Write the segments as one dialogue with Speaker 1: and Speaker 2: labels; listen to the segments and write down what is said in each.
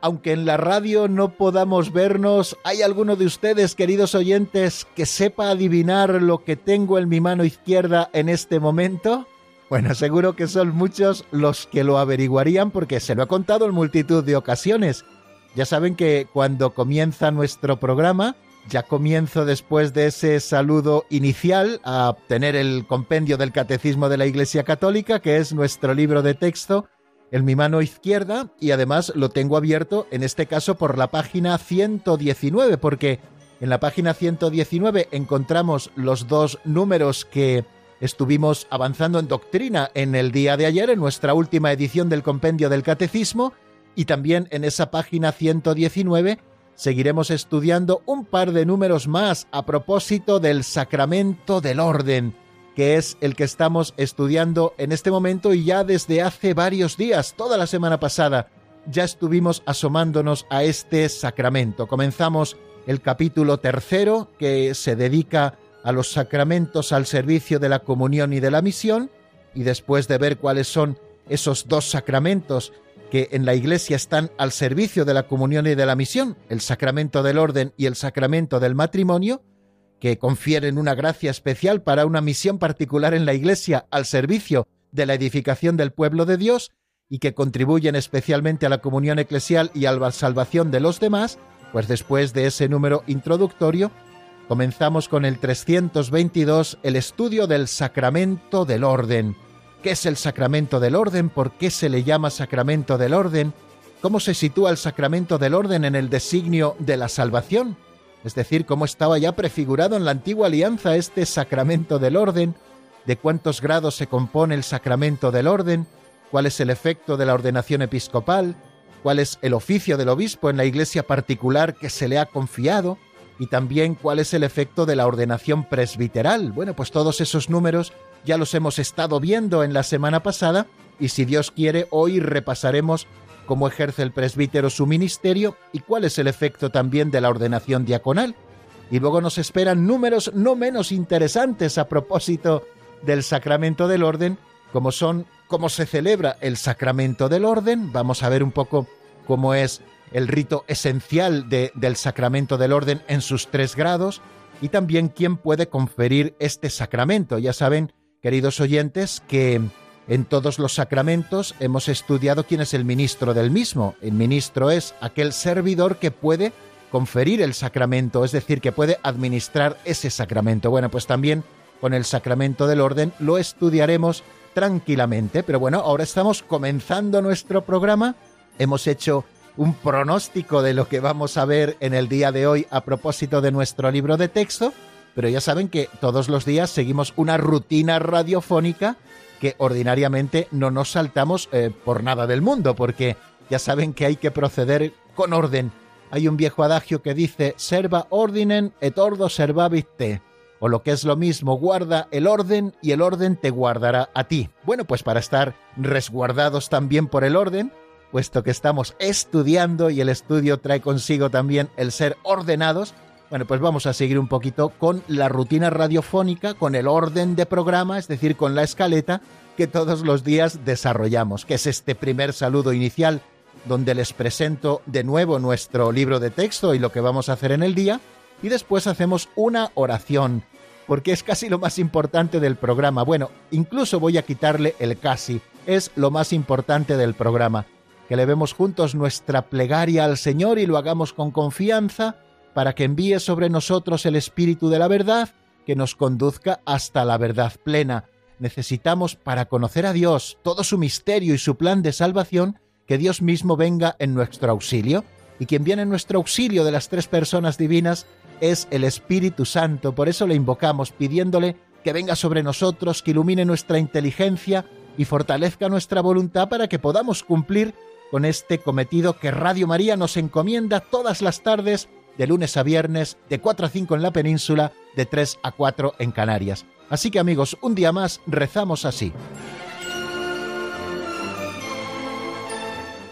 Speaker 1: Aunque en la radio no podamos vernos, ¿hay alguno de ustedes, queridos oyentes, que sepa adivinar lo que tengo en mi mano izquierda en este momento? Bueno, seguro que son muchos los que lo averiguarían porque se lo ha contado en multitud de ocasiones. Ya saben que cuando comienza nuestro programa, ya comienzo después de ese saludo inicial a obtener el compendio del Catecismo de la Iglesia Católica, que es nuestro libro de texto, en mi mano izquierda y además lo tengo abierto en este caso por la página 119 porque en la página 119 encontramos los dos números que estuvimos avanzando en doctrina en el día de ayer en nuestra última edición del compendio del catecismo y también en esa página 119 seguiremos estudiando un par de números más a propósito del sacramento del orden que es el que estamos estudiando en este momento y ya desde hace varios días, toda la semana pasada, ya estuvimos asomándonos a este sacramento. Comenzamos el capítulo tercero que se dedica a los sacramentos al servicio de la comunión y de la misión, y después de ver cuáles son esos dos sacramentos que en la Iglesia están al servicio de la comunión y de la misión, el sacramento del orden y el sacramento del matrimonio, que confieren una gracia especial para una misión particular en la Iglesia al servicio de la edificación del pueblo de Dios y que contribuyen especialmente a la comunión eclesial y a la salvación de los demás, pues después de ese número introductorio, comenzamos con el 322 el estudio del sacramento del orden. ¿Qué es el sacramento del orden? ¿Por qué se le llama sacramento del orden? ¿Cómo se sitúa el sacramento del orden en el designio de la salvación? Es decir, cómo estaba ya prefigurado en la antigua alianza este sacramento del orden, de cuántos grados se compone el sacramento del orden, cuál es el efecto de la ordenación episcopal, cuál es el oficio del obispo en la iglesia particular que se le ha confiado, y también cuál es el efecto de la ordenación presbiteral. Bueno, pues todos esos números ya los hemos estado viendo en la semana pasada, y si Dios quiere, hoy repasaremos cómo ejerce el presbítero su ministerio y cuál es el efecto también de la ordenación diaconal. Y luego nos esperan números no menos interesantes a propósito del sacramento del orden, como son cómo se celebra el sacramento del orden. Vamos a ver un poco cómo es el rito esencial del sacramento del orden en sus tres grados y también quién puede conferir este sacramento. Ya saben, queridos oyentes, que en todos los sacramentos hemos estudiado quién es el ministro del mismo. El ministro es aquel servidor que puede conferir el sacramento, es decir, que puede administrar ese sacramento. Bueno, pues también con el sacramento del orden lo estudiaremos tranquilamente, pero bueno, ahora estamos comenzando nuestro programa. Hemos hecho un pronóstico de lo que vamos a ver en el día de hoy a propósito de nuestro libro de texto, pero ya saben que todos los días seguimos una rutina radiofónica que ordinariamente no nos saltamos eh, por nada del mundo, porque ya saben que hay que proceder con orden. Hay un viejo adagio que dice, serva ordinen et ordo servabit te, o lo que es lo mismo, guarda el orden y el orden te guardará a ti. Bueno, pues para estar resguardados también por el orden, puesto que estamos estudiando y el estudio trae consigo también el ser ordenados, bueno, pues vamos a seguir un poquito con la rutina radiofónica, con el orden de programa, es decir, con la escaleta que todos los días desarrollamos, que es este primer saludo inicial donde les presento de nuevo nuestro libro de texto y lo que vamos a hacer en el día, y después hacemos una oración, porque es casi lo más importante del programa. Bueno, incluso voy a quitarle el casi, es lo más importante del programa, que le vemos juntos nuestra plegaria al Señor y lo hagamos con confianza, para que envíe sobre nosotros el Espíritu de la verdad que nos conduzca hasta la verdad plena. Necesitamos, para conocer a Dios, todo su misterio y su plan de salvación, que Dios mismo venga en nuestro auxilio. Y quien viene en nuestro auxilio de las tres personas divinas es el Espíritu Santo. Por eso le invocamos pidiéndole que venga sobre nosotros, que ilumine nuestra inteligencia y fortalezca nuestra voluntad para que podamos cumplir con este cometido que Radio María nos encomienda todas las tardes, de lunes a viernes, de 4 a 5 en la península, de 3 a 4 en Canarias. Así que amigos, un día más rezamos así.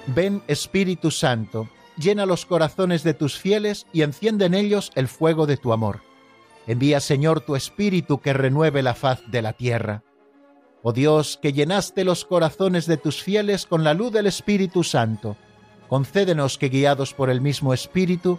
Speaker 1: Ven Espíritu Santo, llena los corazones de tus fieles y enciende en ellos el fuego de tu amor. Envía Señor tu Espíritu que renueve la faz de la tierra. Oh Dios, que llenaste los corazones de tus fieles con la luz del Espíritu Santo, concédenos que guiados por el mismo Espíritu,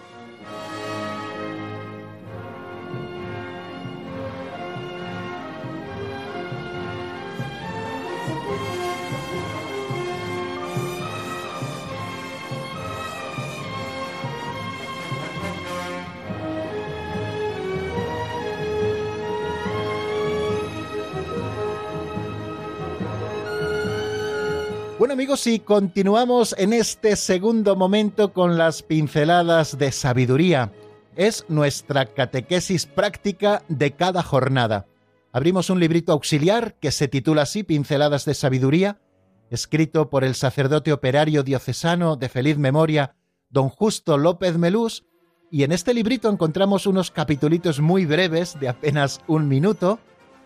Speaker 1: Amigos, y continuamos en este segundo momento con las pinceladas de sabiduría. Es nuestra catequesis práctica de cada jornada. Abrimos un librito auxiliar que se titula así Pinceladas de Sabiduría, escrito por el sacerdote operario diocesano de feliz memoria, don Justo López Melús, y en este librito encontramos unos capitulitos muy breves de apenas un minuto,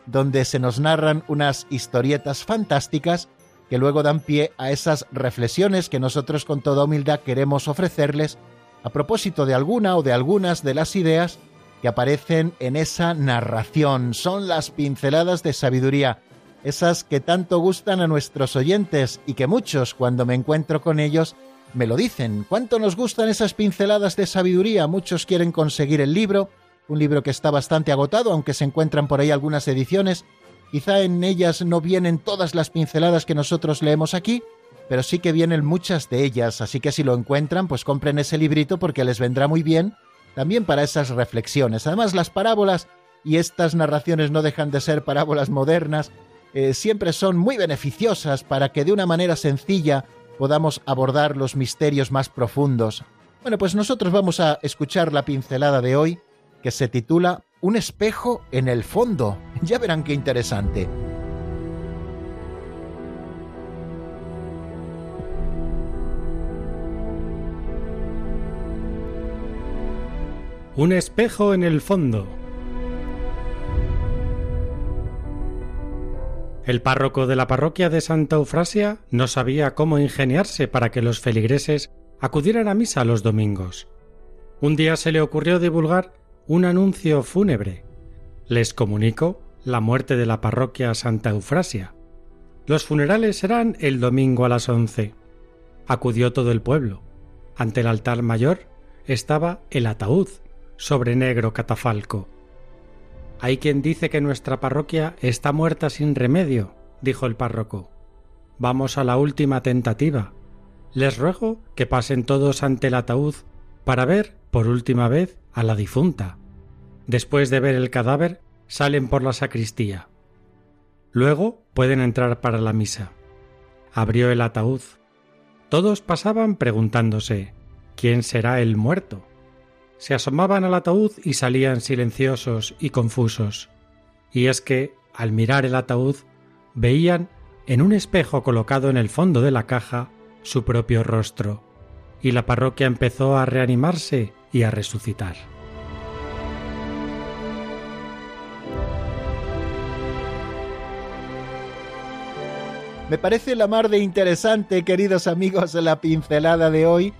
Speaker 1: donde se nos narran unas historietas fantásticas que luego dan pie a esas reflexiones que nosotros con toda humildad queremos ofrecerles a propósito de alguna o de algunas de las ideas que aparecen en esa narración. Son las pinceladas de sabiduría, esas que tanto gustan a nuestros oyentes y que muchos cuando me encuentro con ellos me lo dicen. ¿Cuánto nos gustan esas pinceladas de sabiduría? Muchos quieren conseguir el libro, un libro que está bastante agotado, aunque se encuentran por ahí algunas ediciones, Quizá en ellas no vienen todas las pinceladas que nosotros leemos aquí, pero sí que vienen muchas de ellas, así que si lo encuentran, pues compren ese librito porque les vendrá muy bien también para esas reflexiones. Además, las parábolas y estas narraciones no dejan de ser parábolas modernas, eh, siempre son muy beneficiosas para que de una manera sencilla podamos abordar los misterios más profundos. Bueno, pues nosotros vamos a escuchar la pincelada de hoy, que se titula un espejo en el fondo. Ya verán qué interesante.
Speaker 2: Un espejo en el fondo. El párroco de la parroquia de Santa Eufrasia no sabía cómo ingeniarse para que los feligreses acudieran a misa los domingos. Un día se le ocurrió divulgar un anuncio fúnebre. Les comunico la muerte de la parroquia Santa Eufrasia. Los funerales serán el domingo a las once. Acudió todo el pueblo. Ante el altar mayor estaba el ataúd sobre negro catafalco. Hay quien dice que nuestra parroquia está muerta sin remedio, dijo el párroco. Vamos a la última tentativa. Les ruego que pasen todos ante el ataúd para ver, por última vez, a la difunta. Después de ver el cadáver, salen por la sacristía. Luego pueden entrar para la misa. Abrió el ataúd. Todos pasaban preguntándose ¿quién será el muerto? Se asomaban al ataúd y salían silenciosos y confusos. Y es que, al mirar el ataúd, veían en un espejo colocado en el fondo de la caja su propio rostro, y la parroquia empezó a reanimarse y a resucitar.
Speaker 1: Me parece la mar de interesante, queridos amigos, la pincelada de hoy,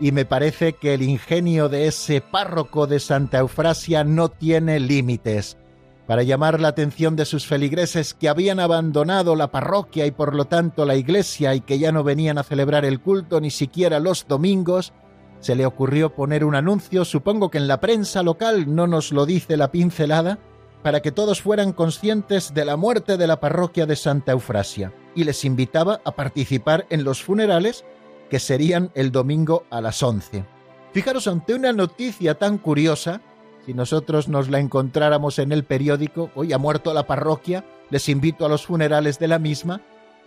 Speaker 1: y me parece que el ingenio de ese párroco de Santa Eufrasia no tiene límites. Para llamar la atención de sus feligreses que habían abandonado la parroquia y por lo tanto la iglesia y que ya no venían a celebrar el culto ni siquiera los domingos, se le ocurrió poner un anuncio, supongo que en la prensa local no nos lo dice la pincelada, para que todos fueran conscientes de la muerte de la parroquia de Santa Eufrasia y les invitaba a participar en los funerales que serían el domingo a las 11. Fijaros, ante una noticia tan curiosa, Si nosotros nos la encontráramos en el periódico, hoy ha muerto la parroquia, les invito a los funerales de la misma,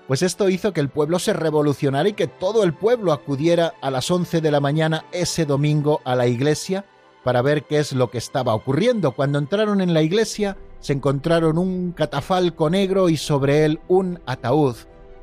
Speaker 1: pues esto hizo que el pueblo se revolucionara y que todo el pueblo acudiera a las 11 de la mañana ese domingo a la iglesia para ver qué es lo que estaba ocurriendo. Cuando entraron en la iglesia se encontraron un catafalco negro y sobre él un ataúd.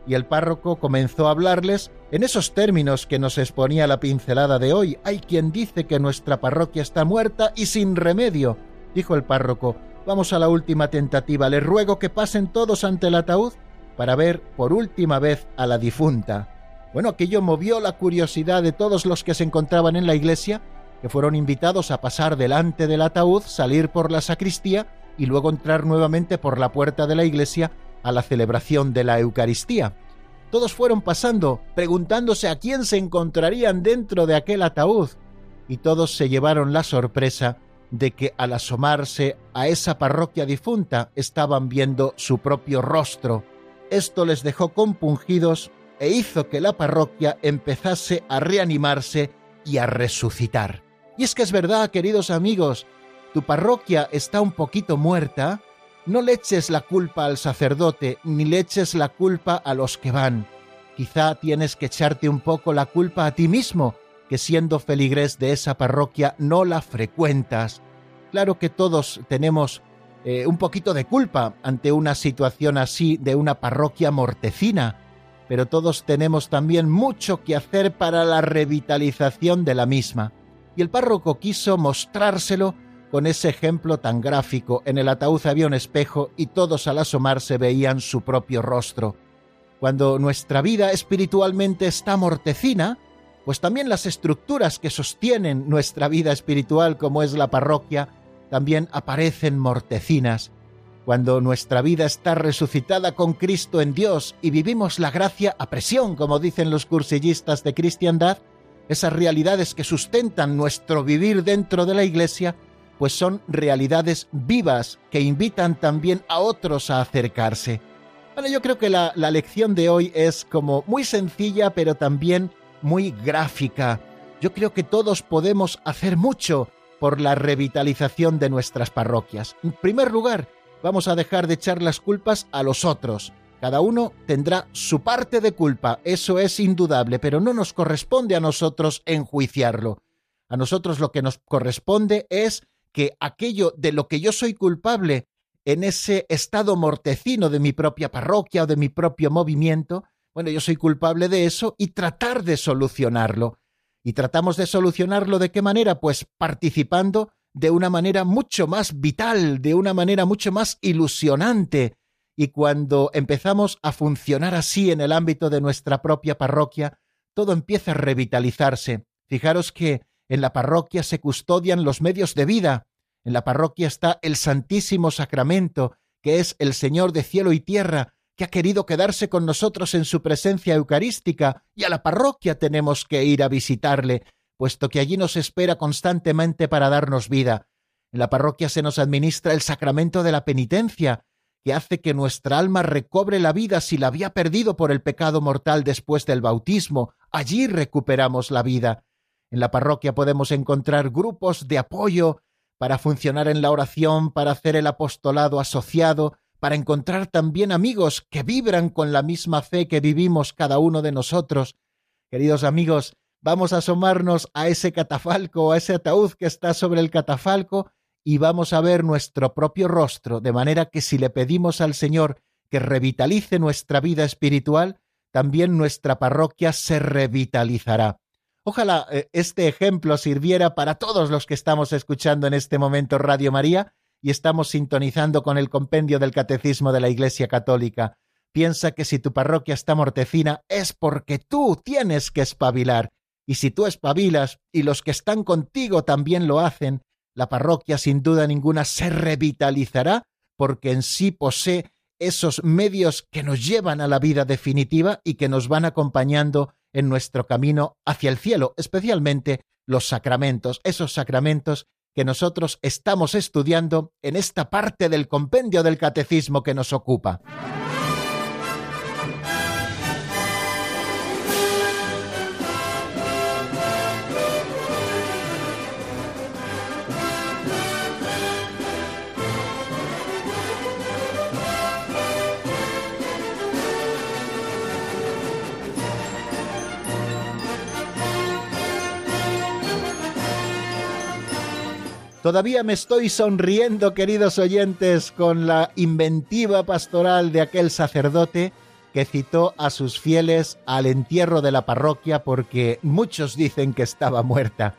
Speaker 1: Y el párroco comenzó a hablarles en esos términos que nos exponía la pincelada de hoy. Hay quien dice que nuestra parroquia está muerta y sin remedio. Dijo el párroco, vamos a la última tentativa, les ruego que pasen todos ante el ataúd para ver por última vez a la difunta. Bueno, aquello movió la curiosidad de todos los que se encontraban en la iglesia, que fueron invitados a pasar delante del ataúd, salir por la sacristía y luego entrar nuevamente por la puerta de la iglesia a la celebración de la Eucaristía. Todos fueron pasando, preguntándose a quién se encontrarían dentro de aquel ataúd, y todos se llevaron la sorpresa de que al asomarse a esa parroquia difunta estaban viendo su propio rostro, esto les dejó compungidos e hizo que la parroquia empezase a reanimarse y a resucitar. Y es que es verdad, queridos amigos, tu parroquia está un poquito muerta, no le eches la culpa al sacerdote, ni le eches la culpa a los que van. Quizá tienes que echarte un poco la culpa a ti mismo, que siendo feligrés de esa parroquia no la frecuentas. Claro que todos tenemos eh, un poquito de culpa ante una situación así de una parroquia mortecina, pero todos tenemos también mucho que hacer para la revitalización de la misma. Y el párroco quiso mostrárselo con ese ejemplo tan gráfico. En el ataúd había un espejo y todos al asomarse veían su propio rostro. Cuando nuestra vida espiritualmente está mortecina, pues también las estructuras que sostienen nuestra vida espiritual, como es la parroquia, también aparecen mortecinas. Cuando nuestra vida está resucitada con Cristo en Dios y vivimos la gracia a presión, como dicen los cursillistas de cristiandad, esas realidades que sustentan nuestro vivir dentro de la Iglesia, pues son realidades vivas que invitan también a otros a acercarse. Bueno, yo creo que la, la lección de hoy es como muy sencilla, pero también muy gráfica. Yo creo que todos podemos hacer mucho por la revitalización de nuestras parroquias. En primer lugar, vamos a dejar de echar las culpas a los otros. Cada uno tendrá su parte de culpa, eso es indudable, pero no nos corresponde a nosotros enjuiciarlo. A nosotros lo que nos corresponde es que aquello de lo que yo soy culpable en ese estado mortecino de mi propia parroquia o de mi propio movimiento, bueno, yo soy culpable de eso y tratar de solucionarlo. Y tratamos de solucionarlo de qué manera? Pues participando de una manera mucho más vital, de una manera mucho más ilusionante. Y cuando empezamos a funcionar así en el ámbito de nuestra propia parroquia, todo empieza a revitalizarse. Fijaros que en la parroquia se custodian los medios de vida. En la parroquia está el Santísimo Sacramento, que es el Señor de cielo y tierra, que ha querido quedarse con nosotros en su presencia eucarística, y a la parroquia tenemos que ir a visitarle, puesto que allí nos espera constantemente para darnos vida. En la parroquia se nos administra el sacramento de la penitencia, que hace que nuestra alma recobre la vida si la había perdido por el pecado mortal después del bautismo. Allí recuperamos la vida. En la parroquia podemos encontrar grupos de apoyo para funcionar en la oración, para hacer el apostolado asociado, para encontrar también amigos que vibran con la misma fe que vivimos cada uno de nosotros. Queridos amigos, vamos a asomarnos a ese catafalco, a ese ataúd que está sobre el catafalco, y vamos a ver nuestro propio rostro, de manera que si le pedimos al Señor que revitalice nuestra vida espiritual, también nuestra parroquia se revitalizará. Ojalá eh, este ejemplo sirviera para todos los que estamos escuchando en este momento Radio María y estamos sintonizando con el compendio del Catecismo de la Iglesia Católica. Piensa que si tu parroquia está mortecina es porque tú tienes que espabilar. Y si tú espabilas y los que están contigo también lo hacen, la parroquia sin duda ninguna se revitalizará porque en sí posee esos medios que nos llevan a la vida definitiva y que nos van acompañando en nuestro camino hacia el cielo, especialmente los sacramentos, esos sacramentos que nosotros estamos estudiando en esta parte del compendio del catecismo que nos ocupa. Todavía me estoy sonriendo, queridos oyentes, con la inventiva pastoral de aquel sacerdote que citó a sus fieles al entierro de la parroquia porque muchos dicen que estaba muerta.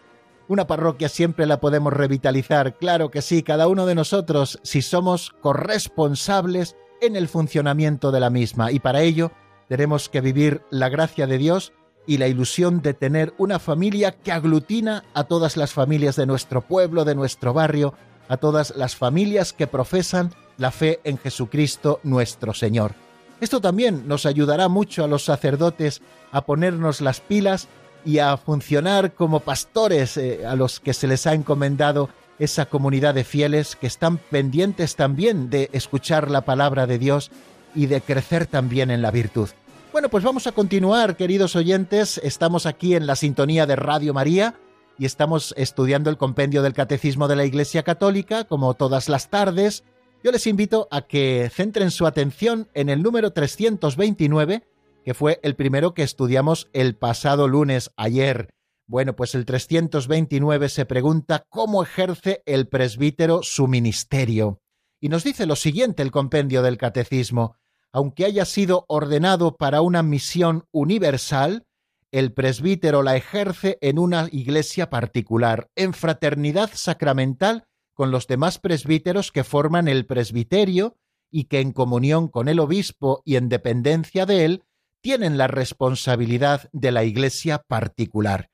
Speaker 1: Una parroquia siempre la podemos revitalizar, claro que sí, cada uno de nosotros, si somos corresponsables en el funcionamiento de la misma. Y para ello tenemos que vivir la gracia de Dios y la ilusión de tener una familia que aglutina a todas las familias de nuestro pueblo, de nuestro barrio, a todas las familias que profesan la fe en Jesucristo nuestro Señor. Esto también nos ayudará mucho a los sacerdotes a ponernos las pilas y a funcionar como pastores eh, a los que se les ha encomendado esa comunidad de fieles que están pendientes también de escuchar la palabra de Dios y de crecer también en la virtud. Bueno, pues vamos a continuar, queridos oyentes. Estamos aquí en la sintonía de Radio María y estamos estudiando el compendio del Catecismo de la Iglesia Católica, como todas las tardes. Yo les invito a que centren su atención en el número 329, que fue el primero que estudiamos el pasado lunes, ayer. Bueno, pues el 329 se pregunta cómo ejerce el presbítero su ministerio. Y nos dice lo siguiente el compendio del Catecismo aunque haya sido ordenado para una misión universal, el presbítero la ejerce en una iglesia particular, en fraternidad sacramental con los demás presbíteros que forman el presbiterio y que en comunión con el obispo y en dependencia de él tienen la responsabilidad de la iglesia particular.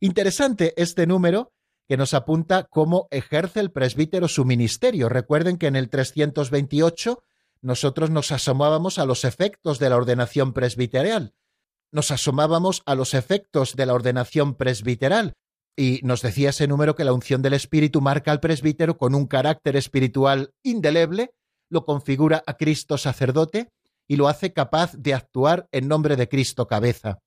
Speaker 1: Interesante este número que nos apunta cómo ejerce el presbítero su ministerio. Recuerden que en el 328 nosotros nos asomábamos a los efectos de la ordenación presbiteral. Nos asomábamos a los efectos de la ordenación presbiteral. Y nos decía ese número que la unción del Espíritu marca al presbítero con un carácter espiritual indeleble, lo configura a Cristo sacerdote y lo hace capaz de actuar en nombre de Cristo cabeza.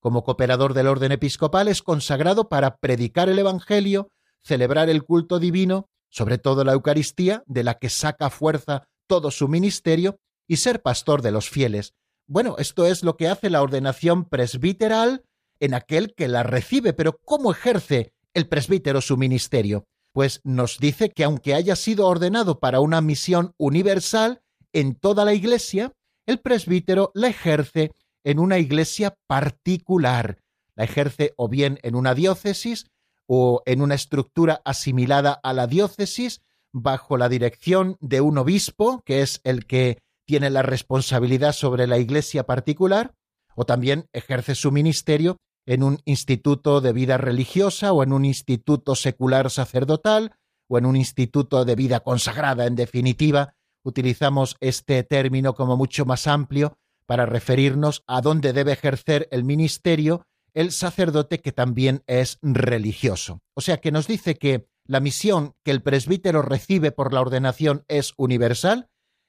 Speaker 1: Como cooperador del orden episcopal es consagrado para predicar el Evangelio, celebrar el culto divino, sobre todo la Eucaristía, de la que saca fuerza todo su ministerio y ser pastor de los fieles. Bueno, esto es lo que hace la ordenación presbiteral en aquel que la recibe, pero ¿cómo ejerce el presbítero su ministerio? Pues nos dice que aunque haya sido ordenado para una misión universal en toda la iglesia, el presbítero la ejerce en una iglesia particular. La ejerce o bien en una diócesis o en una estructura asimilada a la diócesis, bajo la dirección de un obispo, que es el que tiene la responsabilidad sobre la iglesia particular, o también ejerce su ministerio en un instituto de vida religiosa o en un instituto secular sacerdotal o en un instituto de vida consagrada. En definitiva, utilizamos este término como mucho más amplio para referirnos a dónde debe ejercer el ministerio el sacerdote que también es religioso. O sea que nos dice que la misión que el presbítero recibe por la ordenación es universal,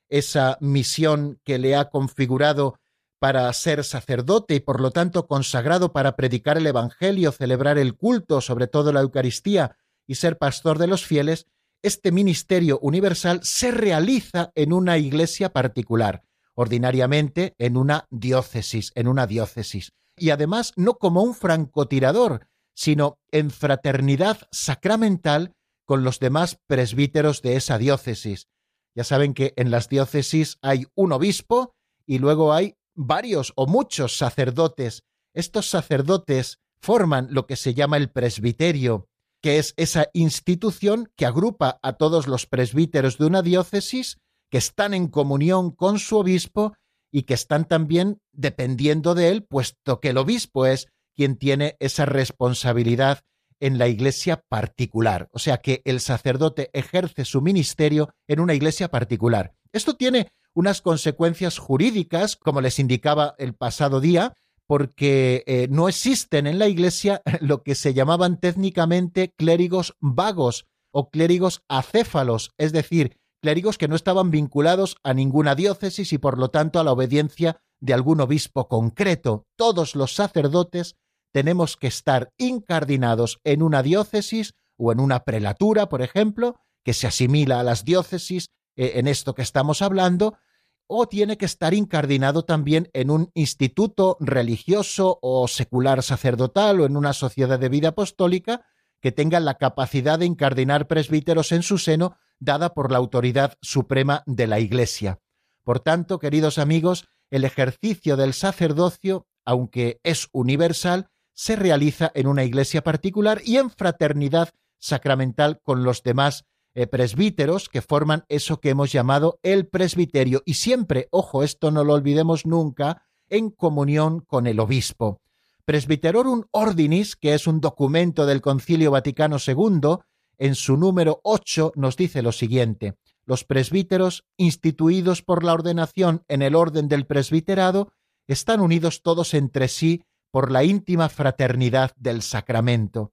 Speaker 1: esa misión que le ha configurado para ser sacerdote y por lo tanto consagrado para predicar el Evangelio, celebrar el culto, sobre todo la Eucaristía, y ser pastor de los fieles, este ministerio universal se realiza en una iglesia particular, ordinariamente en una diócesis, en una diócesis, y además no como un francotirador, sino en fraternidad sacramental con los demás presbíteros de esa diócesis. Ya saben que en las diócesis hay un obispo y luego hay varios o muchos sacerdotes. Estos sacerdotes forman lo que se llama el presbiterio, que es esa institución que agrupa a todos los presbíteros de una diócesis que están en comunión con su obispo y que están también dependiendo de él, puesto que el obispo es quien tiene esa responsabilidad en la iglesia particular. O sea que el sacerdote ejerce su ministerio en una iglesia particular. Esto tiene unas consecuencias jurídicas, como les indicaba el pasado día, porque eh, no existen en la iglesia lo que se llamaban técnicamente clérigos vagos o clérigos acéfalos, es decir, clérigos que no estaban vinculados a ninguna diócesis y por lo tanto a la obediencia de algún obispo concreto. Todos los sacerdotes tenemos que estar incardinados en una diócesis o en una prelatura, por ejemplo, que se asimila a las diócesis eh, en esto que estamos hablando, o tiene que estar incardinado también en un instituto religioso o secular sacerdotal o en una sociedad de vida apostólica que tengan la capacidad de incardinar presbíteros en su seno, dada por la autoridad suprema de la Iglesia. Por tanto, queridos amigos, el ejercicio del sacerdocio, aunque es universal, se realiza en una iglesia particular y en fraternidad sacramental con los demás eh, presbíteros que forman eso que hemos llamado el presbiterio y siempre, ojo, esto no lo olvidemos nunca, en comunión con el obispo. Presbiterorum Ordinis, que es un documento del Concilio Vaticano II, en su número 8 nos dice lo siguiente: los presbíteros, instituidos por la ordenación en el orden del presbiterado, están unidos todos entre sí por la íntima fraternidad del sacramento.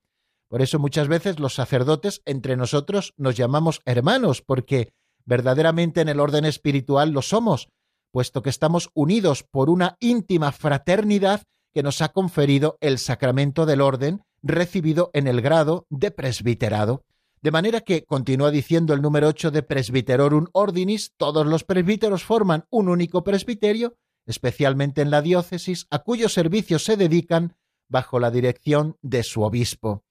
Speaker 1: Por eso muchas veces los sacerdotes entre nosotros nos llamamos hermanos, porque verdaderamente en el orden espiritual lo somos, puesto que estamos unidos por una íntima fraternidad que nos ha conferido el sacramento del orden recibido en el grado de presbiterado. De manera que, continúa diciendo el número 8 de Presbiterorum Ordinis, todos los presbíteros forman un único presbiterio, especialmente en la diócesis, a cuyo servicio se dedican bajo la dirección de su obispo.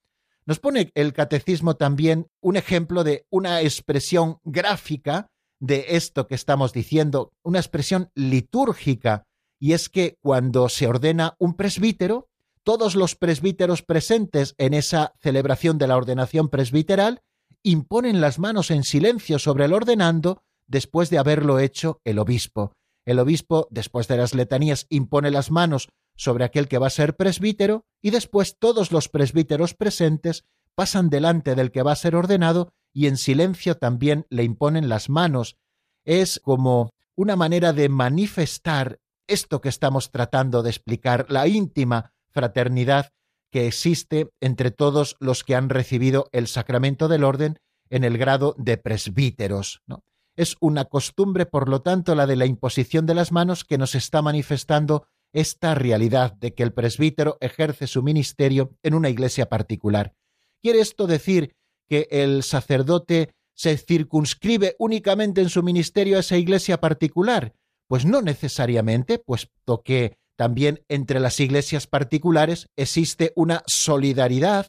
Speaker 1: Nos pone el catecismo también un ejemplo de una expresión gráfica de esto que estamos diciendo, una expresión litúrgica, y es que cuando se ordena un presbítero, todos los presbíteros presentes en esa celebración de la ordenación presbiteral imponen las manos en silencio sobre el ordenando después de haberlo hecho el obispo. El obispo, después de las letanías, impone las manos sobre aquel que va a ser presbítero y después todos los presbíteros presentes pasan delante del que va a ser ordenado y en silencio también le imponen las manos. Es como una manera de manifestar esto que estamos tratando de explicar, la íntima fraternidad que existe entre todos los que han recibido el sacramento del orden en el grado de presbíteros. Es una costumbre, por lo tanto, la de la imposición de las manos que nos está manifestando esta realidad de que el presbítero ejerce su ministerio en una iglesia particular. ¿Quiere esto decir que el sacerdote se circunscribe únicamente en su ministerio a esa iglesia particular? Pues no necesariamente, puesto que también entre las iglesias particulares existe una solidaridad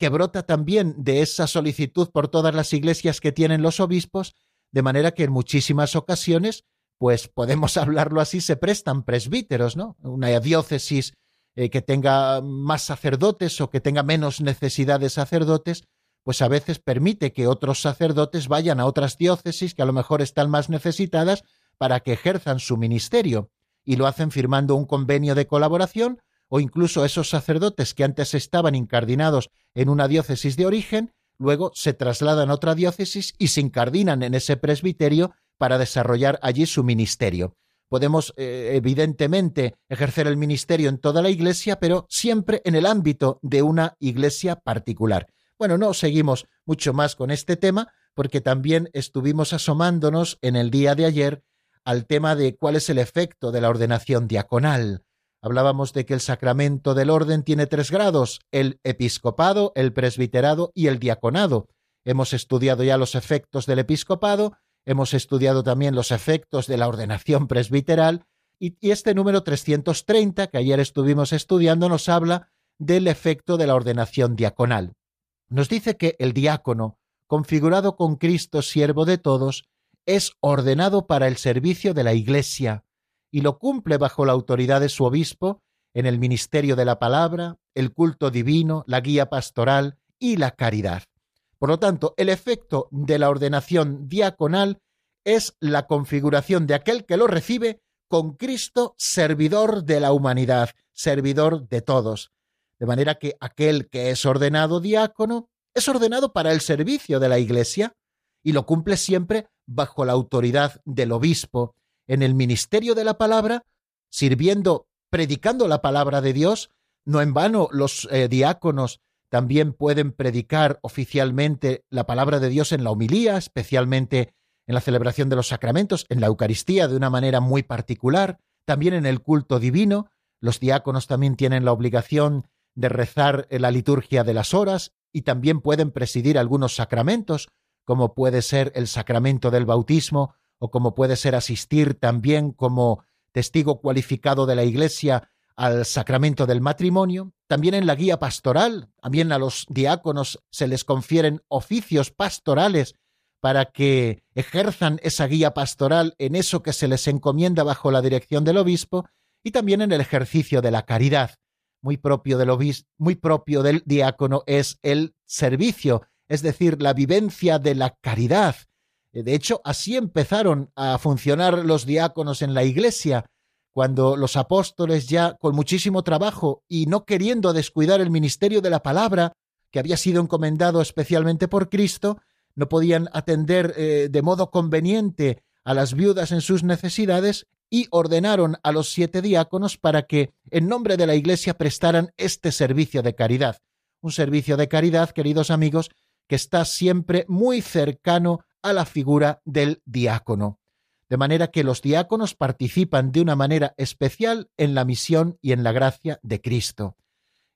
Speaker 1: que brota también de esa solicitud por todas las iglesias que tienen los obispos, de manera que en muchísimas ocasiones, pues podemos hablarlo así, se prestan presbíteros, ¿no? Una diócesis eh, que tenga más sacerdotes o que tenga menos necesidad de sacerdotes, pues a veces permite que otros sacerdotes vayan a otras diócesis que a lo mejor están más necesitadas para que ejerzan su ministerio y lo hacen firmando un convenio de colaboración o incluso esos sacerdotes que antes estaban incardinados en una diócesis de origen, luego se trasladan a otra diócesis y se incardinan en ese presbiterio para desarrollar allí su ministerio. Podemos, eh, evidentemente, ejercer el ministerio en toda la iglesia, pero siempre en el ámbito de una iglesia particular. Bueno, no seguimos mucho más con este tema, porque también estuvimos asomándonos en el día de ayer al tema de cuál es el efecto de la ordenación diaconal. Hablábamos de que el sacramento del orden tiene tres grados, el episcopado, el presbiterado y el diaconado. Hemos estudiado ya los efectos del episcopado, hemos estudiado también los efectos de la ordenación presbiteral y, este número 330 que ayer estuvimos estudiando nos habla del efecto de la ordenación diaconal. Nos dice que el diácono, configurado con Cristo siervo de todos, es ordenado para el servicio de la Iglesia y lo cumple bajo la autoridad de su obispo en el ministerio de la palabra, el culto divino, la guía pastoral y la caridad. Por lo tanto, el efecto de la ordenación diaconal es la configuración de aquel que lo recibe con Cristo servidor de la humanidad, servidor de todos. De manera que aquel que es ordenado diácono es ordenado para el servicio de la Iglesia y lo cumple siempre bajo la autoridad del obispo, en el ministerio de la palabra, sirviendo, predicando la palabra de Dios. No en vano los eh, diáconos también pueden predicar oficialmente la palabra de Dios en la homilía, especialmente en la celebración de los sacramentos, en la Eucaristía de una manera muy particular, también en el culto divino. Los diáconos también tienen la obligación de rezar la liturgia de las horas y también pueden presidir algunos sacramentos, como puede ser el sacramento del bautismo o como puede ser asistir también como testigo cualificado de la Iglesia al sacramento del matrimonio, también en la guía pastoral, también a los diáconos se les confieren oficios pastorales para que ejerzan esa guía pastoral en eso que se les encomienda bajo la dirección del obispo y también en el ejercicio de la caridad. Muy propio del muy propio del diácono es el servicio, es decir, la vivencia de la caridad. De hecho, así empezaron a funcionar los diáconos en la iglesia, cuando los apóstoles ya con muchísimo trabajo y no queriendo descuidar el ministerio de la palabra, que había sido encomendado especialmente por Cristo, no podían atender eh, de modo conveniente a las viudas en sus necesidades y ordenaron a los siete diáconos para que, en nombre de la Iglesia, prestaran este servicio de caridad. Un servicio de caridad, queridos amigos, que está siempre muy cercano a la figura del diácono de manera que los diáconos participan de una manera especial en la misión y en la gracia de Cristo.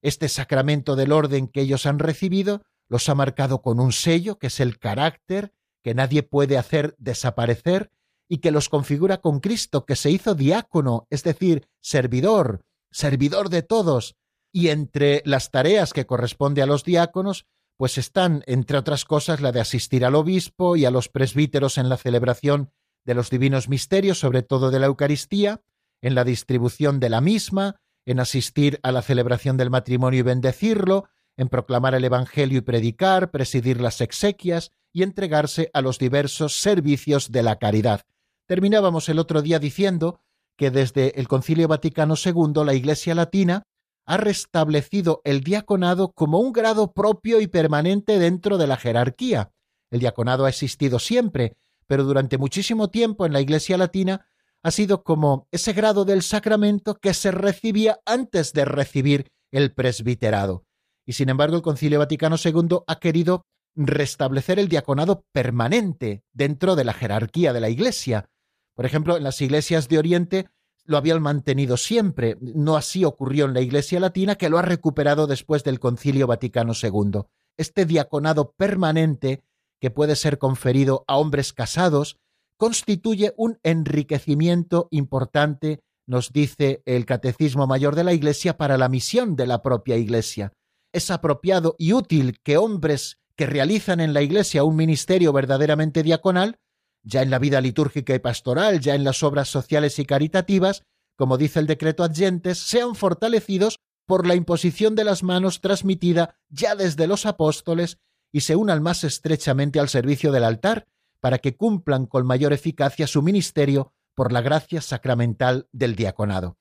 Speaker 1: Este sacramento del orden que ellos han recibido los ha marcado con un sello, que es el carácter, que nadie puede hacer desaparecer, y que los configura con Cristo, que se hizo diácono, es decir, servidor, servidor de todos, y entre las tareas que corresponde a los diáconos, pues están, entre otras cosas, la de asistir al obispo y a los presbíteros en la celebración de los divinos misterios, sobre todo de la Eucaristía, en la distribución de la misma, en asistir a la celebración del matrimonio y bendecirlo, en proclamar el Evangelio y predicar, presidir las exequias y entregarse a los diversos servicios de la caridad. Terminábamos el otro día diciendo que desde el Concilio Vaticano II la Iglesia Latina ha restablecido el diaconado como un grado propio y permanente dentro de la jerarquía. El diaconado ha existido siempre, pero durante muchísimo tiempo en la Iglesia Latina ha sido como ese grado del sacramento que se recibía antes de recibir el presbiterado. Y sin embargo el Concilio Vaticano II ha querido restablecer el diaconado permanente dentro de la jerarquía de la Iglesia. Por ejemplo, en las iglesias de Oriente lo habían mantenido siempre. No así ocurrió en la Iglesia Latina, que lo ha recuperado después del Concilio Vaticano II. Este diaconado permanente que puede ser conferido a hombres casados, constituye un enriquecimiento importante, nos dice el Catecismo Mayor de la Iglesia, para la misión de la propia Iglesia. Es apropiado y útil que hombres que realizan en la Iglesia un ministerio verdaderamente diaconal, ya en la vida litúrgica y pastoral, ya en las obras sociales y caritativas, como dice el decreto adyentes, sean fortalecidos por la imposición de las manos transmitida ya desde los apóstoles y se unan más estrechamente al servicio del altar para que cumplan con mayor eficacia su ministerio por la gracia sacramental del diaconado.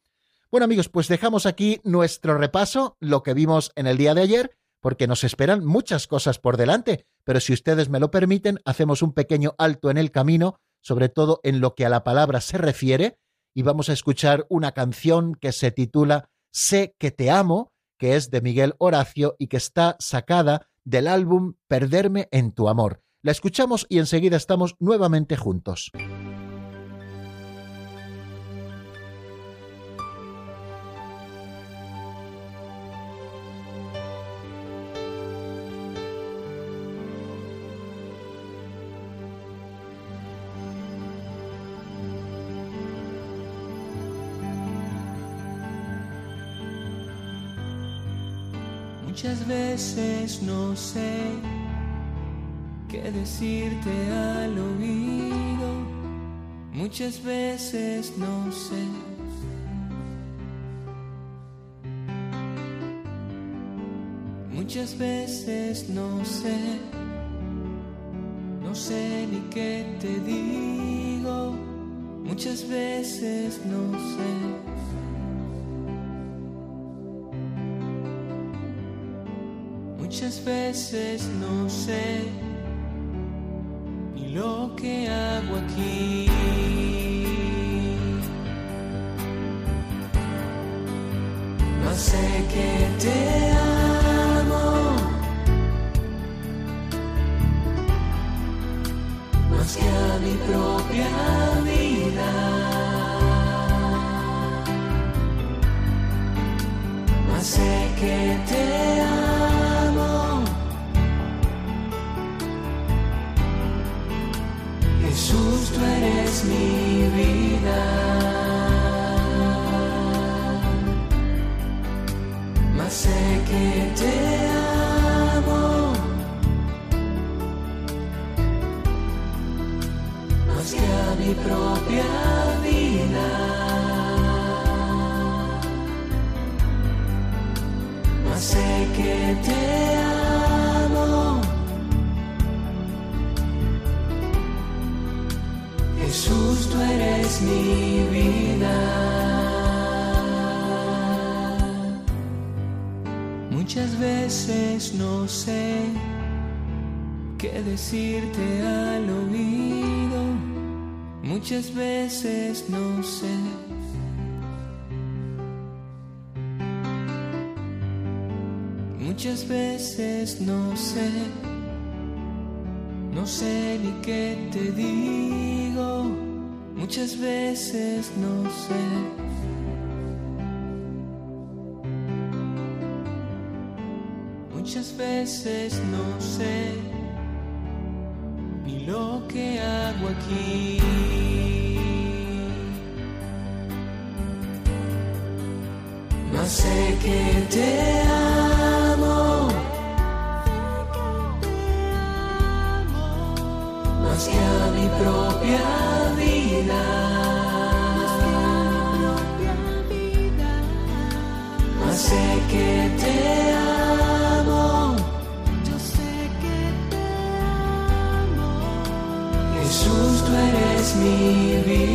Speaker 1: Bueno amigos, pues dejamos aquí nuestro repaso, lo que vimos en el día de ayer, porque nos esperan muchas cosas por delante, pero si ustedes me lo permiten, hacemos un pequeño alto en el camino, sobre todo en lo que a la palabra se refiere, y vamos a escuchar una canción que se titula Sé que te amo, que es de Miguel Horacio y que está sacada del álbum Perderme en tu amor. La escuchamos y enseguida estamos nuevamente juntos.
Speaker 3: Veces no sé qué decirte al oído. Muchas veces no sé. Muchas veces no sé. No sé ni qué te digo. Muchas veces no sé. Muchas veces no sé ni lo que hago aquí. No sé que te amo más que a mi propia no sé qué decirte al oído. Muchas veces no sé. Muchas veces no sé. No sé ni qué te digo. Muchas veces no sé. Muchas veces no sé ni lo que hago aquí. Mas sé que te amo. Más que a mi propia vida. Mas sé que TV.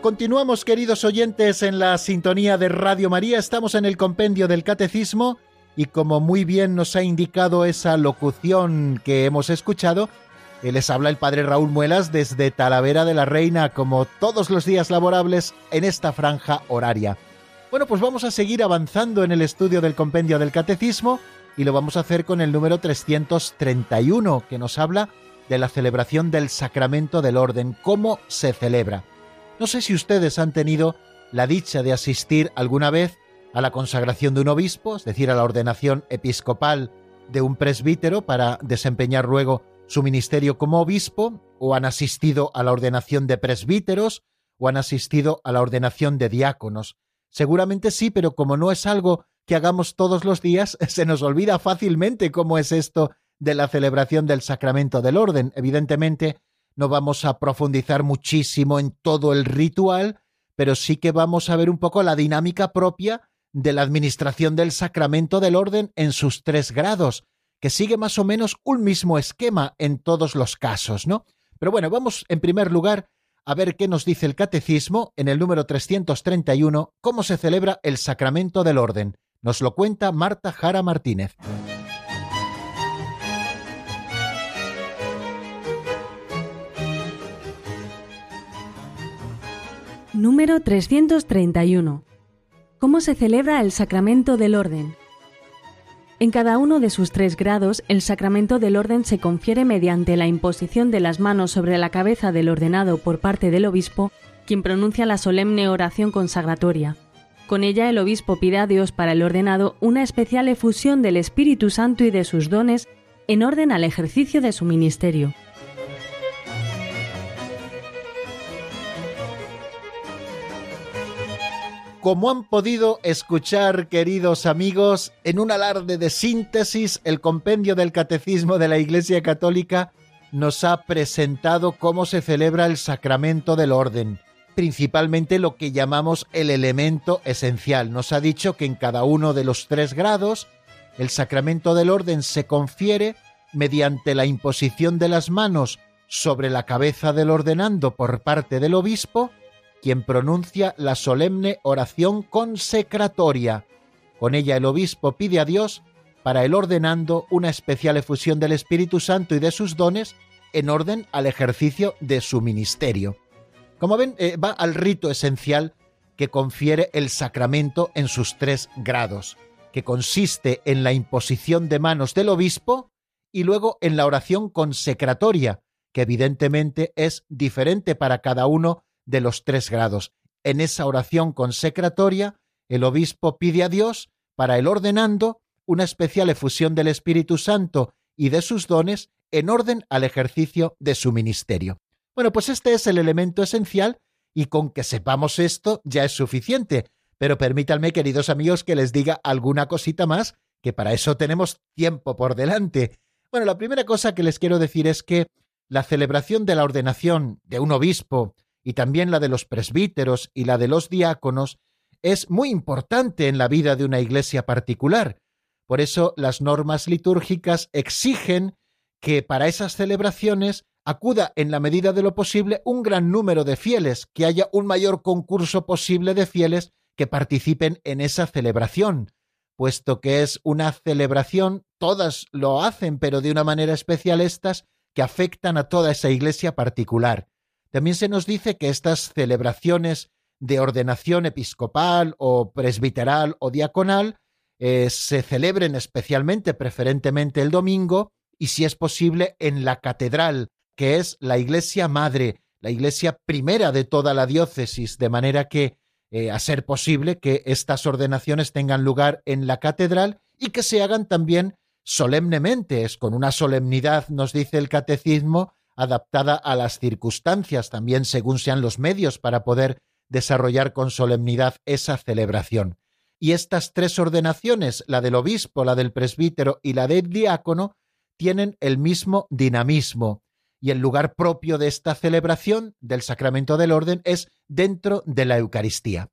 Speaker 1: Continuamos, queridos oyentes, en la sintonía de Radio María. Estamos en el compendio del Catecismo y como muy bien nos ha indicado esa locución que hemos escuchado, les habla el Padre Raúl Muelas desde Talavera de la Reina, como todos los días laborables en esta franja horaria. Bueno, pues vamos a seguir avanzando en el estudio del compendio del Catecismo y lo vamos a hacer con el número 331, que nos habla de la celebración del sacramento del orden, cómo se celebra. No sé si ustedes han tenido la dicha de asistir alguna vez a la consagración de un obispo, es decir, a la ordenación episcopal de un presbítero para desempeñar luego su ministerio como obispo, o han asistido a la ordenación de presbíteros, o han asistido a la ordenación de diáconos. Seguramente sí, pero como no es algo que hagamos todos los días, se nos olvida fácilmente cómo es esto de la celebración del sacramento del orden. Evidentemente, no vamos a profundizar muchísimo en todo el ritual, pero sí que vamos a ver un poco la dinámica propia de la administración del sacramento del orden en sus tres grados, que sigue más o menos un mismo esquema en todos los casos, ¿no? Pero bueno, vamos en primer lugar a ver qué nos dice el catecismo en el número 331, cómo se celebra el sacramento del orden. Nos lo cuenta Marta Jara Martínez.
Speaker 4: Número 331. ¿Cómo se celebra el sacramento del orden? En cada uno de sus tres grados, el sacramento del orden se confiere mediante la imposición de las manos sobre la cabeza del ordenado por parte del obispo, quien pronuncia la solemne oración consagratoria. Con ella el obispo pide a Dios para el ordenado una especial efusión del Espíritu Santo y de sus dones en orden al ejercicio de su ministerio.
Speaker 1: Como han podido escuchar, queridos amigos, en un alarde de síntesis, el compendio del Catecismo de la Iglesia Católica nos ha presentado cómo se celebra el sacramento del orden, principalmente lo que llamamos el elemento esencial. Nos ha dicho que en cada uno de los tres grados el sacramento del orden se confiere mediante la imposición de las manos sobre la cabeza del ordenando por parte del obispo quien pronuncia la solemne oración consecratoria. Con ella el obispo pide a Dios para el ordenando una especial efusión del Espíritu Santo y de sus dones en orden al ejercicio de su ministerio. Como ven, eh, va al rito esencial que confiere el sacramento en sus tres grados, que consiste en la imposición de manos del obispo y luego en la oración consecratoria, que evidentemente es diferente para cada uno de los tres grados. En esa oración consecratoria, el obispo pide a Dios, para el ordenando, una especial efusión del Espíritu Santo y de sus dones en orden al ejercicio de su ministerio. Bueno, pues este es el elemento esencial y con que sepamos esto ya es suficiente. Pero permítanme, queridos amigos, que les diga alguna cosita más, que para eso tenemos tiempo por delante. Bueno, la primera cosa que les quiero decir es que la celebración de la ordenación de un obispo y también la de los presbíteros y la de los diáconos es muy importante en la vida de una iglesia particular. Por eso las normas litúrgicas exigen que para esas celebraciones acuda en la medida de lo posible un gran número de fieles, que haya un mayor concurso posible de fieles que participen en esa celebración, puesto que es una celebración, todas lo hacen, pero de una manera especial estas, que afectan a toda esa iglesia particular. También se nos dice que estas celebraciones de ordenación episcopal o presbiteral o diaconal eh, se celebren especialmente, preferentemente el domingo, y si es posible en la catedral, que es la iglesia madre, la iglesia primera de toda la diócesis, de manera que, eh, a ser posible, que estas ordenaciones tengan lugar en la catedral y que se hagan también solemnemente, es con una solemnidad, nos dice el catecismo, adaptada a las circunstancias, también según sean los medios para poder desarrollar con solemnidad esa celebración. Y estas tres ordenaciones, la del obispo, la del presbítero y la del diácono, tienen el mismo dinamismo, y el lugar propio de esta celebración del sacramento del orden es dentro de la Eucaristía.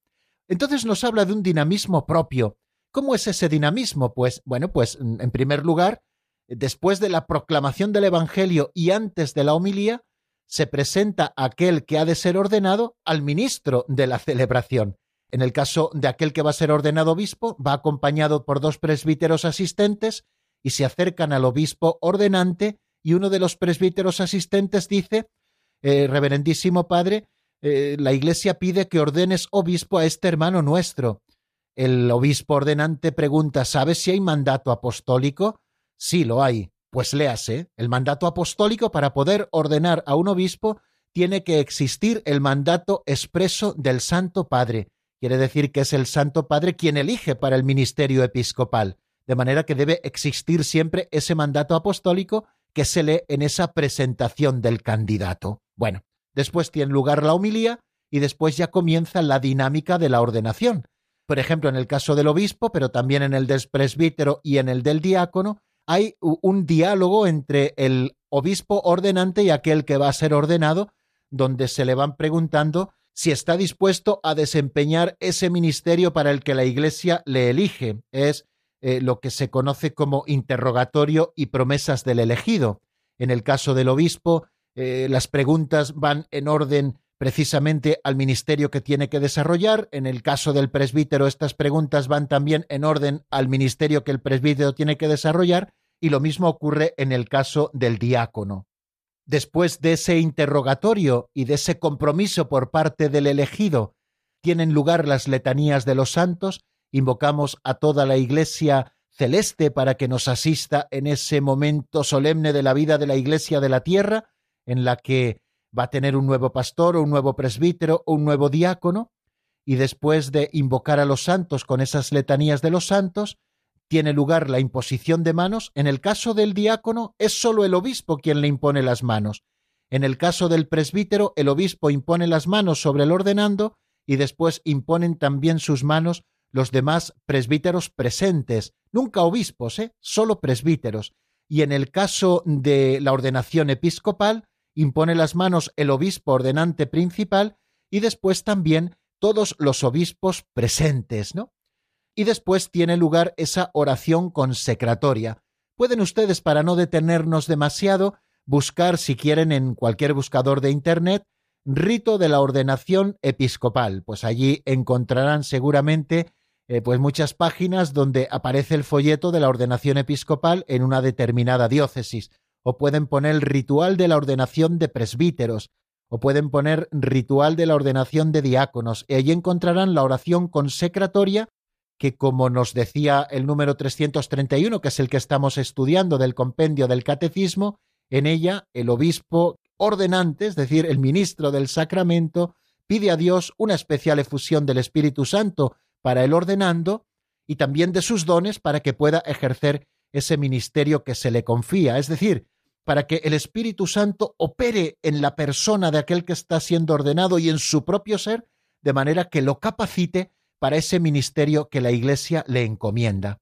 Speaker 1: Entonces nos habla de un dinamismo propio. ¿Cómo es ese dinamismo? Pues bueno, pues en primer lugar, después de la proclamación del Evangelio y antes de la homilía, se presenta aquel que ha de ser ordenado al ministro de la celebración. En el caso de aquel que va a ser ordenado obispo, va acompañado por dos presbíteros asistentes y se acercan al obispo ordenante y uno de los presbíteros asistentes dice, eh, Reverendísimo Padre, eh, la Iglesia pide que ordenes obispo a este hermano nuestro. El obispo ordenante pregunta, ¿sabes si hay mandato apostólico? Sí, lo hay. Pues léase, el mandato apostólico para poder ordenar a un obispo tiene que existir el mandato expreso del Santo Padre. Quiere decir que es el Santo Padre quien elige para el ministerio episcopal, de manera que debe existir siempre ese mandato apostólico que se lee en esa presentación del candidato. Bueno, después tiene lugar la homilía y después ya comienza la dinámica de la ordenación. Por ejemplo, en el caso del obispo, pero también en el del presbítero y en el del diácono, hay un diálogo entre el obispo ordenante y aquel que va a ser ordenado, donde se le van preguntando si está dispuesto a desempeñar ese ministerio para el que la Iglesia le elige. Es eh, lo que se conoce como interrogatorio y promesas del elegido. En el caso del obispo, eh, las preguntas van en orden precisamente al ministerio que tiene que desarrollar. En el caso del presbítero, estas preguntas van también en orden al ministerio que el presbítero tiene que desarrollar y lo mismo ocurre en el caso del diácono. Después de ese interrogatorio y de ese compromiso por parte del elegido, tienen lugar las letanías de los santos, invocamos a toda la Iglesia celeste para que nos asista en ese momento solemne de la vida de la Iglesia de la Tierra, en la que va a tener un nuevo pastor o un nuevo presbítero o un nuevo diácono, y después de invocar a los santos con esas letanías de los santos, tiene lugar la imposición de manos. En el caso del diácono es sólo el obispo quien le impone las manos. En el caso del presbítero, el obispo impone las manos sobre el ordenando y después imponen también sus manos los demás presbíteros presentes, nunca obispos, ¿eh? solo presbíteros. Y en el caso de la ordenación episcopal, impone las manos el obispo ordenante principal y después también todos los obispos presentes, ¿no? Y después tiene lugar esa oración consecratoria. Pueden ustedes, para no detenernos demasiado, buscar, si quieren, en cualquier buscador de Internet, rito de la ordenación episcopal. Pues allí encontrarán seguramente eh, pues muchas páginas donde aparece el folleto de la ordenación episcopal en una determinada diócesis. O pueden poner ritual de la ordenación de presbíteros, o pueden poner ritual de la ordenación de diáconos, y allí encontrarán la oración consecratoria que, como nos decía el número 331, que es el que estamos estudiando del compendio del catecismo, en ella el obispo ordenante, es decir, el ministro del sacramento, pide a Dios una especial efusión del Espíritu Santo para el ordenando y también de sus dones para que pueda ejercer ese ministerio que se le confía, es decir, para que el Espíritu Santo opere en la persona de aquel que está siendo ordenado y en su propio ser, de manera que lo capacite para ese ministerio que la Iglesia le encomienda.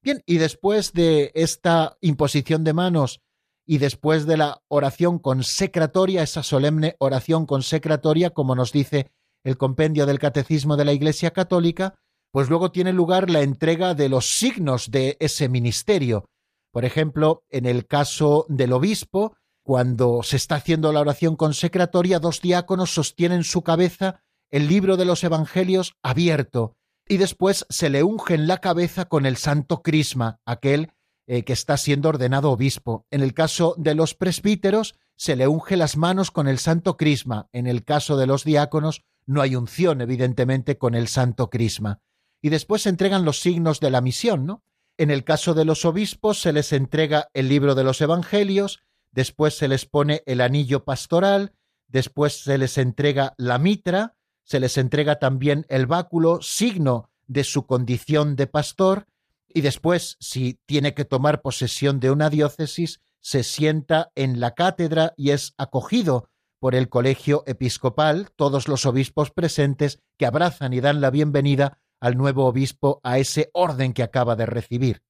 Speaker 1: Bien, y después de esta imposición de manos y después de la oración consecratoria, esa solemne oración consecratoria, como nos dice el compendio del Catecismo de la Iglesia Católica, pues luego tiene lugar la entrega de los signos de ese ministerio, por ejemplo, en el caso del obispo, cuando se está haciendo la oración consecratoria, dos diáconos sostienen su cabeza el libro de los Evangelios abierto y después se le unge en la cabeza con el santo crisma, aquel eh, que está siendo ordenado obispo. En el caso de los presbíteros, se le unge las manos con el santo crisma. En el caso de los diáconos, no hay unción, evidentemente, con el santo crisma. Y después se entregan los signos de la misión, ¿no? En el caso de los obispos se les entrega el libro de los Evangelios, después se les pone el anillo pastoral, después se les entrega la mitra, se les entrega también el báculo, signo de su condición de pastor, y después, si tiene que tomar posesión de una diócesis, se sienta en la cátedra y es acogido por el colegio episcopal, todos los obispos presentes que abrazan y dan la bienvenida al nuevo obispo a ese orden que acaba de recibir.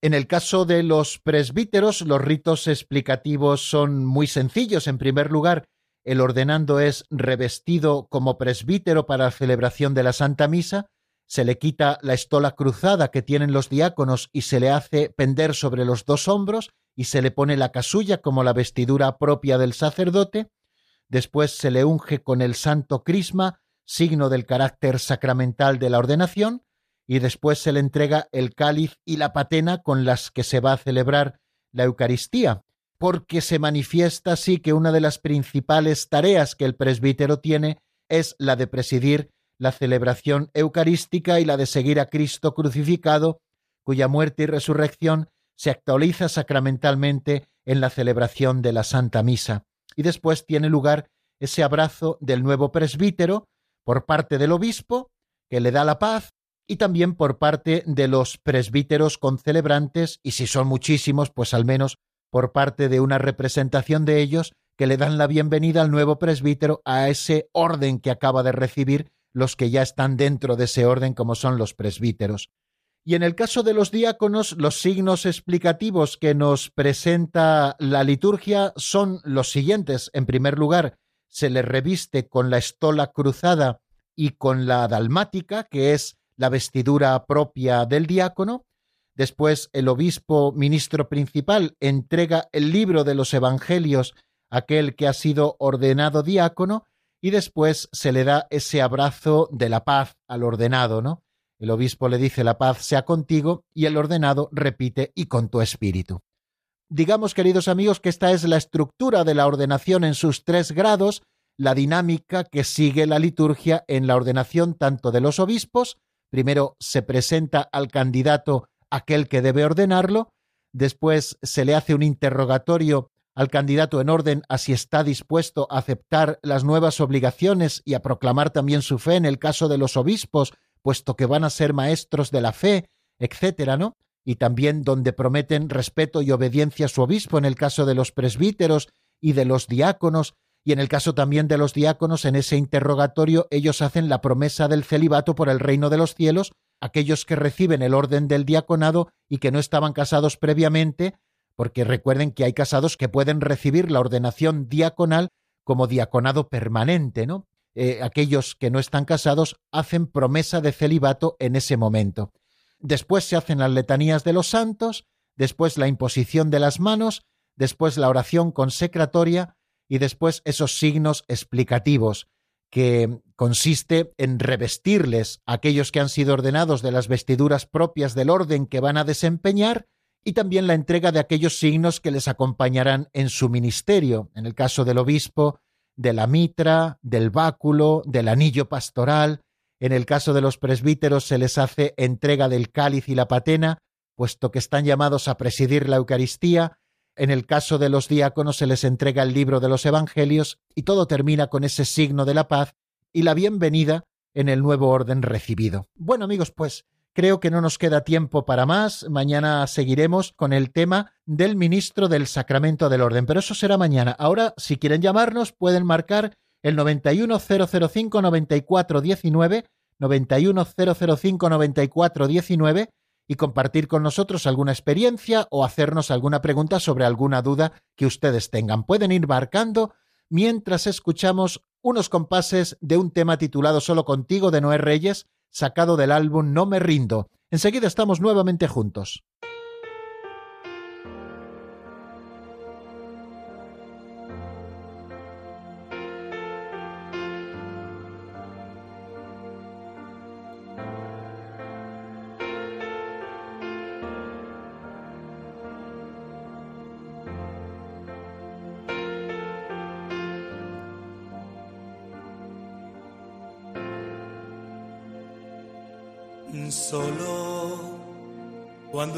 Speaker 1: En el caso de los presbíteros, los ritos explicativos son muy sencillos. En primer lugar, el ordenando es revestido como presbítero para la celebración de la Santa Misa, se le quita la estola cruzada que tienen los diáconos y se le hace pender sobre los dos hombros y se le pone la casulla como la vestidura propia del sacerdote, después se le unge con el santo crisma, signo del carácter sacramental de la ordenación, y después se le entrega el cáliz y la patena con las que se va a celebrar la Eucaristía, porque se manifiesta así que una de las principales tareas que el presbítero tiene es la de presidir la celebración eucarística y la de seguir a Cristo crucificado, cuya muerte y resurrección se actualiza sacramentalmente en la celebración de la Santa Misa. Y después tiene lugar ese abrazo del nuevo presbítero, por parte del obispo, que le da la paz, y también por parte de los presbíteros concelebrantes, y si son muchísimos, pues al menos por parte de una representación de ellos, que le dan la bienvenida al nuevo presbítero a ese orden que acaba de recibir los que ya están dentro de ese orden como son los presbíteros. Y en el caso de los diáconos, los signos explicativos que nos presenta la liturgia son los siguientes. En primer lugar, se le reviste con la estola cruzada y con la dalmática, que es la vestidura propia del diácono. Después el obispo ministro principal entrega el libro de los Evangelios a aquel que ha sido ordenado diácono y después se le da ese abrazo de la paz al ordenado, ¿no? El obispo le dice la paz sea contigo y el ordenado repite y con tu espíritu. Digamos, queridos amigos, que esta es la estructura de la ordenación en sus tres grados, la dinámica que sigue la liturgia en la ordenación tanto de los obispos, primero se presenta al candidato aquel que debe ordenarlo, después se le hace un interrogatorio al candidato en orden a si está dispuesto a aceptar las nuevas obligaciones y a proclamar también su fe en el caso de los obispos, puesto que van a ser maestros de la fe, etcétera, ¿no? Y también donde prometen respeto y obediencia a su obispo en el caso de los presbíteros y de los diáconos, y en el caso también de los diáconos, en ese interrogatorio ellos hacen la promesa del celibato por el reino de los cielos, aquellos que reciben el orden del diaconado y que no estaban casados previamente, porque recuerden que hay casados que pueden recibir la ordenación diaconal como diaconado permanente, ¿no? Eh, aquellos que no están casados hacen promesa de celibato en ese momento. Después se hacen las letanías de los santos, después la imposición de las manos, después la oración consecratoria y después esos signos explicativos, que consiste en revestirles a aquellos que han sido ordenados de las vestiduras propias del orden que van a desempeñar y también la entrega de aquellos signos que les acompañarán en su ministerio, en el caso del obispo, de la mitra, del báculo, del anillo pastoral, en el caso de los presbíteros se les hace entrega del cáliz y la patena, puesto que están llamados a presidir la Eucaristía, en el caso de los diáconos se les entrega el libro de los Evangelios y todo termina con ese signo de la paz y la bienvenida en el nuevo orden recibido. Bueno amigos, pues Creo que no nos queda tiempo para más. Mañana seguiremos con el tema del ministro del Sacramento del Orden, pero eso será mañana. Ahora, si quieren llamarnos, pueden marcar el 910059419, 910059419 y compartir con nosotros alguna experiencia o hacernos alguna pregunta sobre alguna duda que ustedes tengan. Pueden ir marcando mientras escuchamos unos compases de un tema titulado Solo contigo de Noé Reyes sacado del álbum No me rindo. Enseguida estamos nuevamente juntos.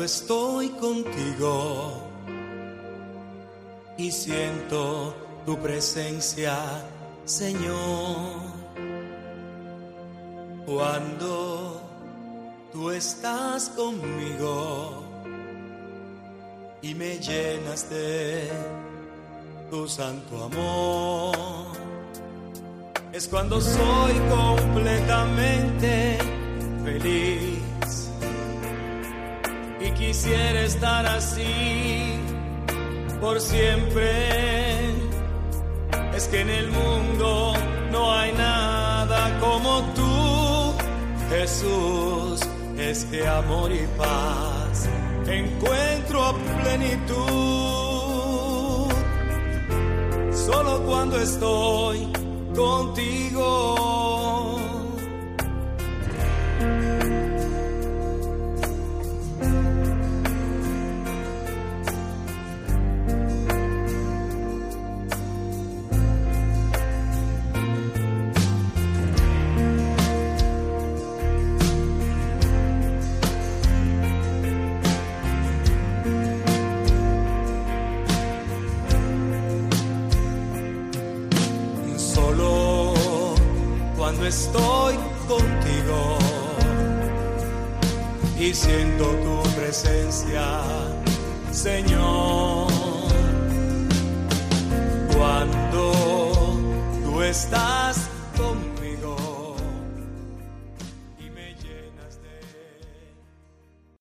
Speaker 3: Estoy contigo y siento tu presencia, Señor. Cuando tú estás conmigo y me llenas de tu santo amor, es cuando soy completamente feliz quisiera estar así por siempre. Es que en el mundo no hay nada como tú, Jesús. Es que amor y paz encuentro plenitud. Solo cuando estoy contigo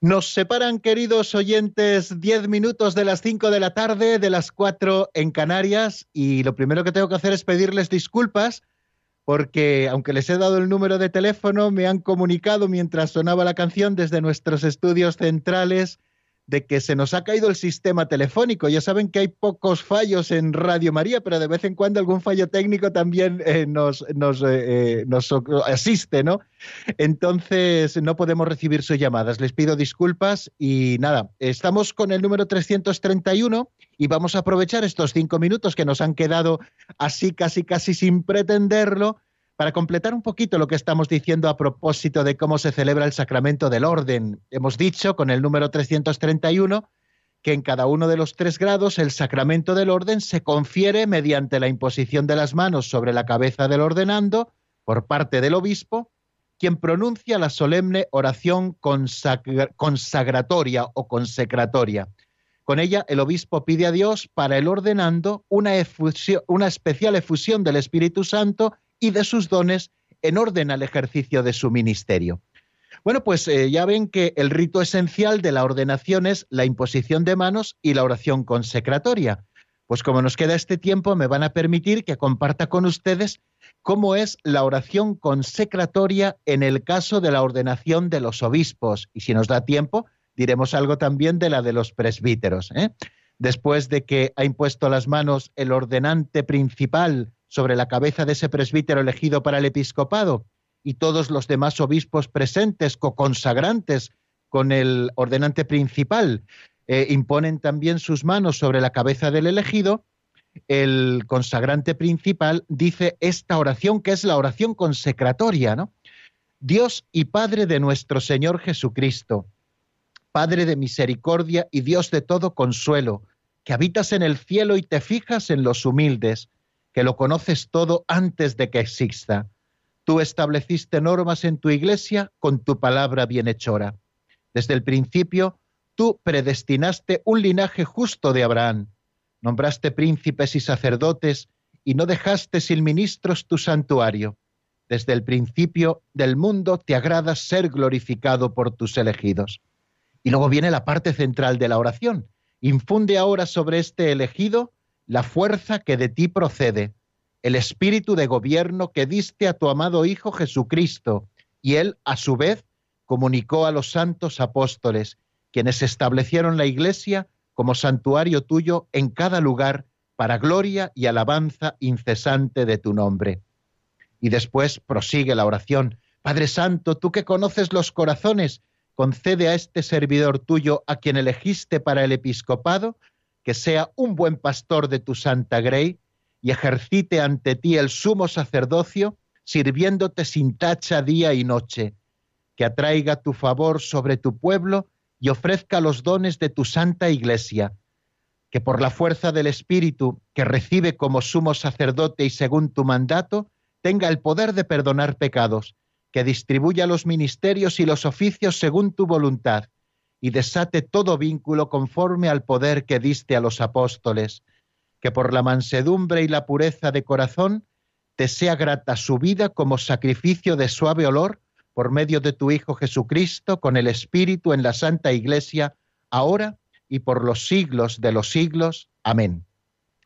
Speaker 1: Nos separan, queridos oyentes, diez minutos de las cinco de la tarde, de las cuatro en Canarias, y lo primero que tengo que hacer es pedirles disculpas, porque aunque les he dado el número de teléfono, me han comunicado mientras sonaba la canción desde nuestros estudios centrales de que se nos ha caído el sistema telefónico. Ya saben que hay pocos fallos en Radio María, pero de vez en cuando algún fallo técnico también eh, nos, nos, eh, nos, asiste, ¿no? Entonces no podemos recibir sus llamadas. Les pido disculpas y nada, estamos con el número 331 y vamos a aprovechar estos cinco minutos que nos han quedado así, casi, casi sin pretenderlo para completar un poquito lo que estamos diciendo a propósito de cómo se celebra el sacramento del orden, hemos dicho con el número 331 que en cada uno de los tres grados el sacramento del orden se confiere mediante la imposición de las manos sobre la cabeza del ordenando por parte del obispo, quien pronuncia la solemne oración consagratoria o consecratoria. Con ella el obispo pide a Dios para el ordenando una, una especial efusión del Espíritu Santo y de sus dones en orden al ejercicio de su ministerio. Bueno, pues eh, ya ven que el rito esencial de la ordenación es la imposición de manos y la oración consecratoria. Pues como nos queda este tiempo, me van a permitir que comparta con ustedes cómo es la oración consecratoria en el caso de la ordenación de los obispos. Y si nos da tiempo, diremos algo también de la de los presbíteros. ¿eh? Después de que ha impuesto las manos el ordenante principal sobre la cabeza de ese presbítero elegido para el episcopado y todos los demás obispos presentes, co-consagrantes con el ordenante principal, eh, imponen también sus manos sobre la cabeza del elegido, el consagrante principal dice esta oración que es la oración consecratoria, ¿no? Dios y Padre de nuestro Señor Jesucristo, Padre de misericordia y Dios de todo consuelo, que habitas en el cielo y te fijas en los humildes, que lo conoces todo antes de que exista. Tú estableciste normas en tu iglesia con tu palabra bienhechora. Desde el principio, tú predestinaste un linaje justo de Abraham. Nombraste príncipes y sacerdotes y no dejaste sin ministros tu santuario. Desde el principio del mundo te agrada ser glorificado por tus elegidos. Y luego viene la parte central de la oración. Infunde ahora sobre este elegido la fuerza que de ti procede, el espíritu de gobierno que diste a tu amado Hijo Jesucristo, y él, a su vez, comunicó a los santos apóstoles, quienes establecieron la Iglesia como santuario tuyo en cada lugar, para gloria y alabanza incesante de tu nombre. Y después prosigue la oración. Padre Santo, tú que conoces los corazones, concede a este servidor tuyo, a quien elegiste para el episcopado, que sea un buen pastor de tu santa grey y ejercite ante ti el sumo sacerdocio, sirviéndote sin tacha día y noche, que atraiga tu favor sobre tu pueblo y ofrezca los dones de tu santa iglesia, que por la fuerza del Espíritu que recibe como sumo sacerdote y según tu mandato, tenga el poder de perdonar pecados, que distribuya los ministerios y los oficios según tu voluntad, y desate todo vínculo conforme al poder que diste a los apóstoles, que por la mansedumbre y la pureza de corazón te sea grata su vida como sacrificio de suave olor por medio de tu Hijo Jesucristo, con el Espíritu en la Santa Iglesia, ahora y por los siglos de los siglos. Amén.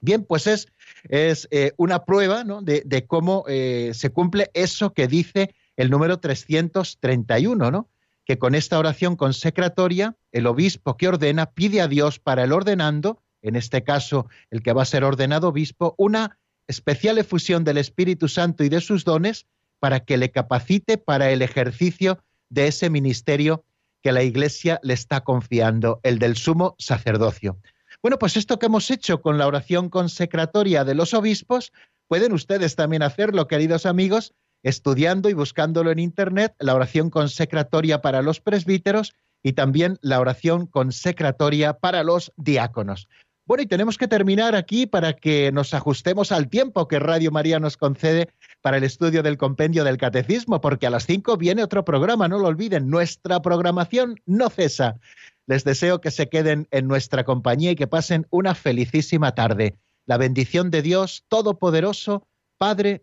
Speaker 1: Bien, pues es, es eh, una prueba de, cómo eh, se cumple eso que dice el número 331, ¿no? Que con esta oración consecratoria el obispo que ordena pide a Dios para el ordenando, en este caso el que va a ser ordenado obispo, una especial efusión del Espíritu Santo y de sus dones para que le capacite para el ejercicio de ese ministerio que la Iglesia le está confiando, el del sumo sacerdocio. Bueno, pues esto que hemos hecho con la oración consecratoria de los obispos, pueden ustedes también hacerlo, queridos amigos, estudiando y buscándolo en Internet, la oración consecratoria para los presbíteros y también la oración consecratoria para los diáconos. Bueno, y tenemos que terminar aquí para que nos ajustemos al tiempo que Radio María nos concede para el estudio del compendio del catecismo, porque a las cinco viene otro programa, no lo olviden, nuestra programación no cesa. Les deseo que se queden en nuestra compañía y que pasen una felicísima tarde. La bendición de Dios Todopoderoso, Padre,